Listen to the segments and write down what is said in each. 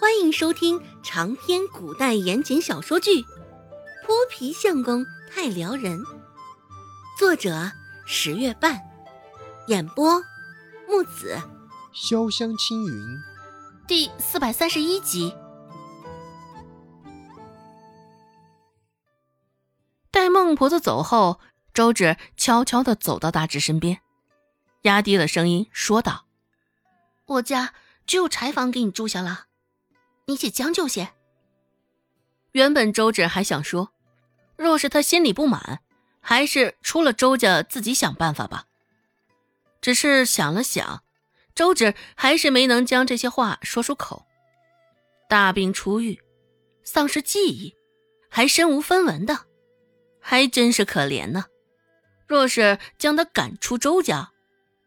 欢迎收听长篇古代言情小说剧《泼皮相公太撩人》，作者十月半，演播木子潇湘青云，第四百三十一集。待孟婆子走后，周芷悄悄的走到大志身边，压低了声音说道：“我家只有柴房给你住下了。”你且将就些。原本周芷还想说，若是他心里不满，还是出了周家自己想办法吧。只是想了想，周芷还是没能将这些话说出口。大病初愈，丧失记忆，还身无分文的，还真是可怜呢。若是将他赶出周家，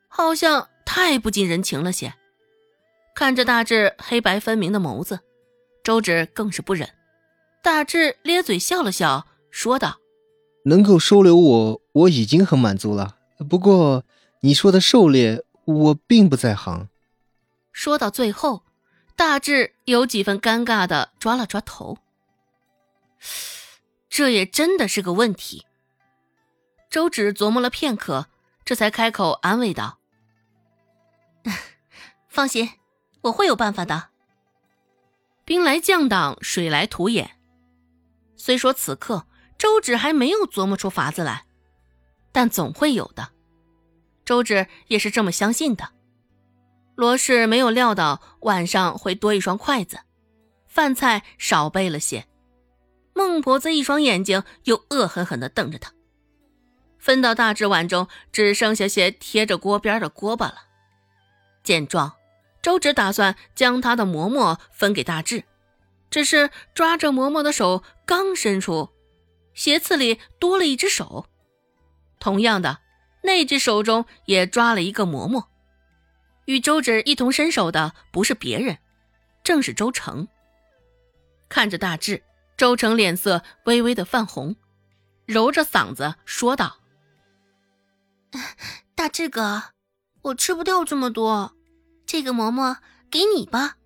好像太不近人情了些。看着大致黑白分明的眸子。周芷更是不忍，大志咧嘴笑了笑，说道：“能够收留我，我已经很满足了。不过你说的狩猎，我并不在行。”说到最后，大志有几分尴尬的抓了抓头。这也真的是个问题。周芷琢磨了片刻，这才开口安慰道：“放心，我会有办法的。”兵来将挡，水来土掩。虽说此刻周芷还没有琢磨出法子来，但总会有的。周芷也是这么相信的。罗氏没有料到晚上会多一双筷子，饭菜少备了些。孟婆子一双眼睛又恶狠狠地瞪着他。分到大志碗中只剩下些贴着锅边的锅巴了。见状。周芷打算将他的馍馍分给大志，只是抓着馍馍的手刚伸出，斜刺里多了一只手。同样的，那只手中也抓了一个馍馍。与周芷一同伸手的不是别人，正是周成。看着大志，周成脸色微微的泛红，揉着嗓子说道：“大志哥，我吃不掉这么多。”这个馍馍给你吧。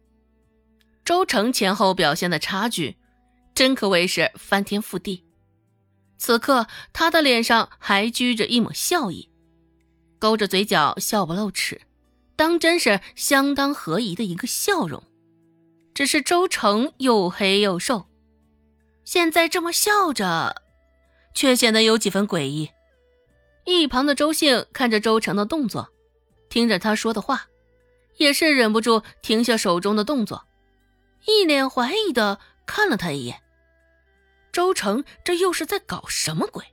周成前后表现的差距，真可谓是翻天覆地。此刻他的脸上还居着一抹笑意，勾着嘴角笑不露齿，当真是相当合宜的一个笑容。只是周成又黑又瘦，现在这么笑着，却显得有几分诡异。一旁的周兴看着周成的动作，听着他说的话。也是忍不住停下手中的动作，一脸怀疑的看了他一眼。周成这又是在搞什么鬼？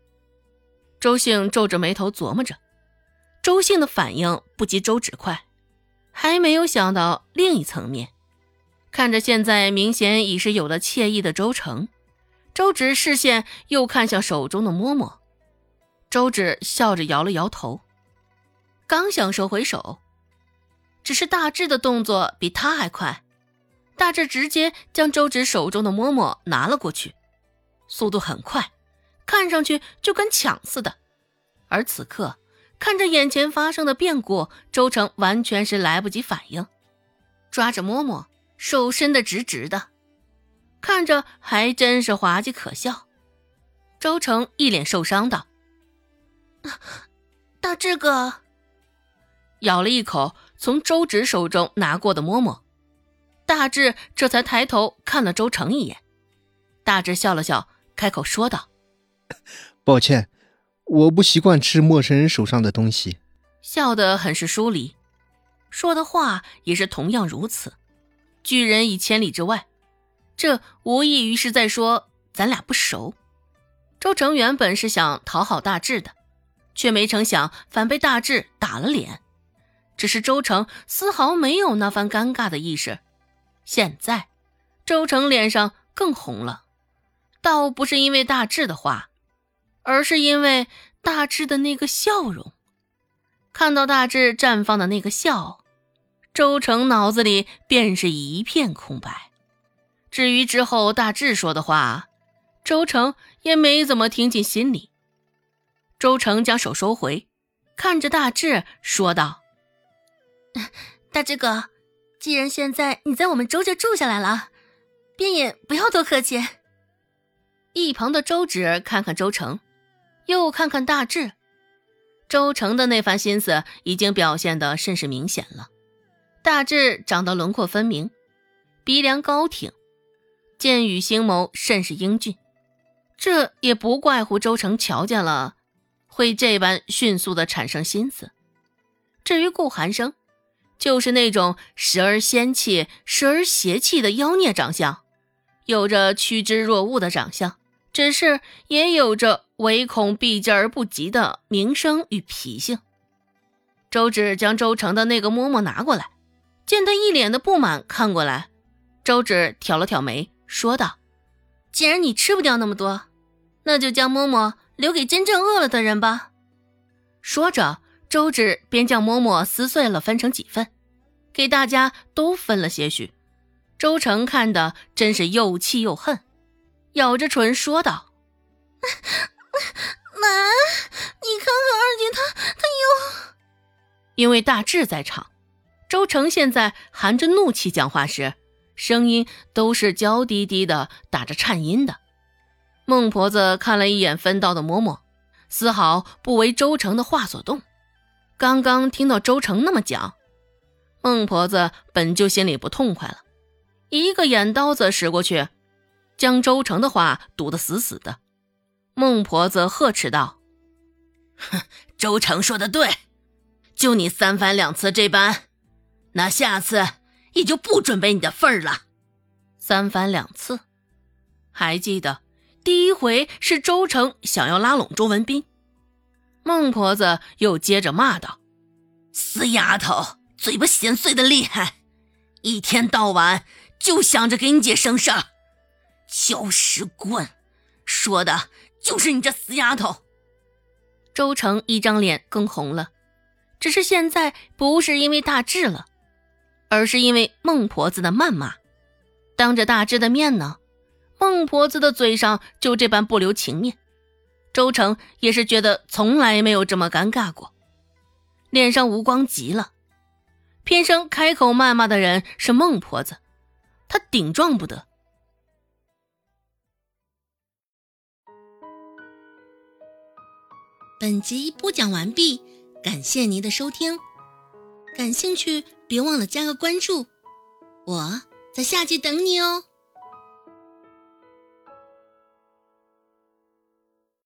周兴皱着眉头琢磨着。周兴的反应不及周芷快，还没有想到另一层面。看着现在明显已是有了惬意的周成，周芷视线又看向手中的馍馍。周芷笑着摇了摇头，刚想收回手。只是大志的动作比他还快，大志直接将周芷手中的馍馍拿了过去，速度很快，看上去就跟抢似的。而此刻看着眼前发生的变故，周成完全是来不及反应，抓着馍馍，手伸得直直的，看着还真是滑稽可笑。周成一脸受伤道：“ 大志哥。”咬了一口从周芷手中拿过的馍馍，大志这才抬头看了周成一眼。大志笑了笑，开口说道：“抱歉，我不习惯吃陌生人手上的东西。”笑得很是疏离，说的话也是同样如此。拒人以千里之外，这无异于是在说咱俩不熟。周成原本是想讨好大志的，却没成想反被大志打了脸。只是周成丝毫没有那番尴尬的意识，现在，周成脸上更红了，倒不是因为大志的话，而是因为大志的那个笑容。看到大志绽放的那个笑，周成脑子里便是一片空白。至于之后大志说的话，周成也没怎么听进心里。周成将手收回，看着大志说道。大志哥，既然现在你在我们周家住下来了，便也不要多客气。一旁的周芷看看周成，又看看大志，周成的那番心思已经表现得甚是明显了。大志长得轮廓分明，鼻梁高挺，剑羽星眸甚是英俊，这也不怪乎周成瞧见了，会这般迅速的产生心思。至于顾寒生，就是那种时而仙气，时而邪气的妖孽长相，有着趋之若鹜的长相。只是也有着唯恐避之而不及的名声与脾性。周芷将周成的那个嬷嬷拿过来，见他一脸的不满，看过来，周芷挑了挑眉，说道：“既然你吃不掉那么多，那就将嬷嬷留给真正饿了的人吧。”说着，周芷便将嬷嬷撕碎了，分成几份，给大家都分了些许。周成看的真是又气又恨。咬着唇说道：“妈，你看看二姐她，她又……因为大志在场，周成现在含着怒气讲话时，声音都是娇滴滴的，打着颤音的。孟婆子看了一眼分到的嬷嬷，丝毫不为周成的话所动。刚刚听到周成那么讲，孟婆子本就心里不痛快了，一个眼刀子使过去。”将周成的话堵得死死的，孟婆子呵斥道：“哼，周成说的对，就你三番两次这般，那下次也就不准备你的份儿了。三番两次，还记得第一回是周成想要拉拢周文斌，孟婆子又接着骂道：‘死丫头，嘴巴闲碎的厉害，一天到晚就想着给你姐生事儿。’”搅屎棍，说的就是你这死丫头。周成一张脸更红了，只是现在不是因为大志了，而是因为孟婆子的谩骂。当着大志的面呢，孟婆子的嘴上就这般不留情面。周成也是觉得从来没有这么尴尬过，脸上无光极了。偏生开口谩骂的人是孟婆子，他顶撞不得。本集播讲完毕，感谢您的收听。感兴趣，别忘了加个关注，我在下集等你哦。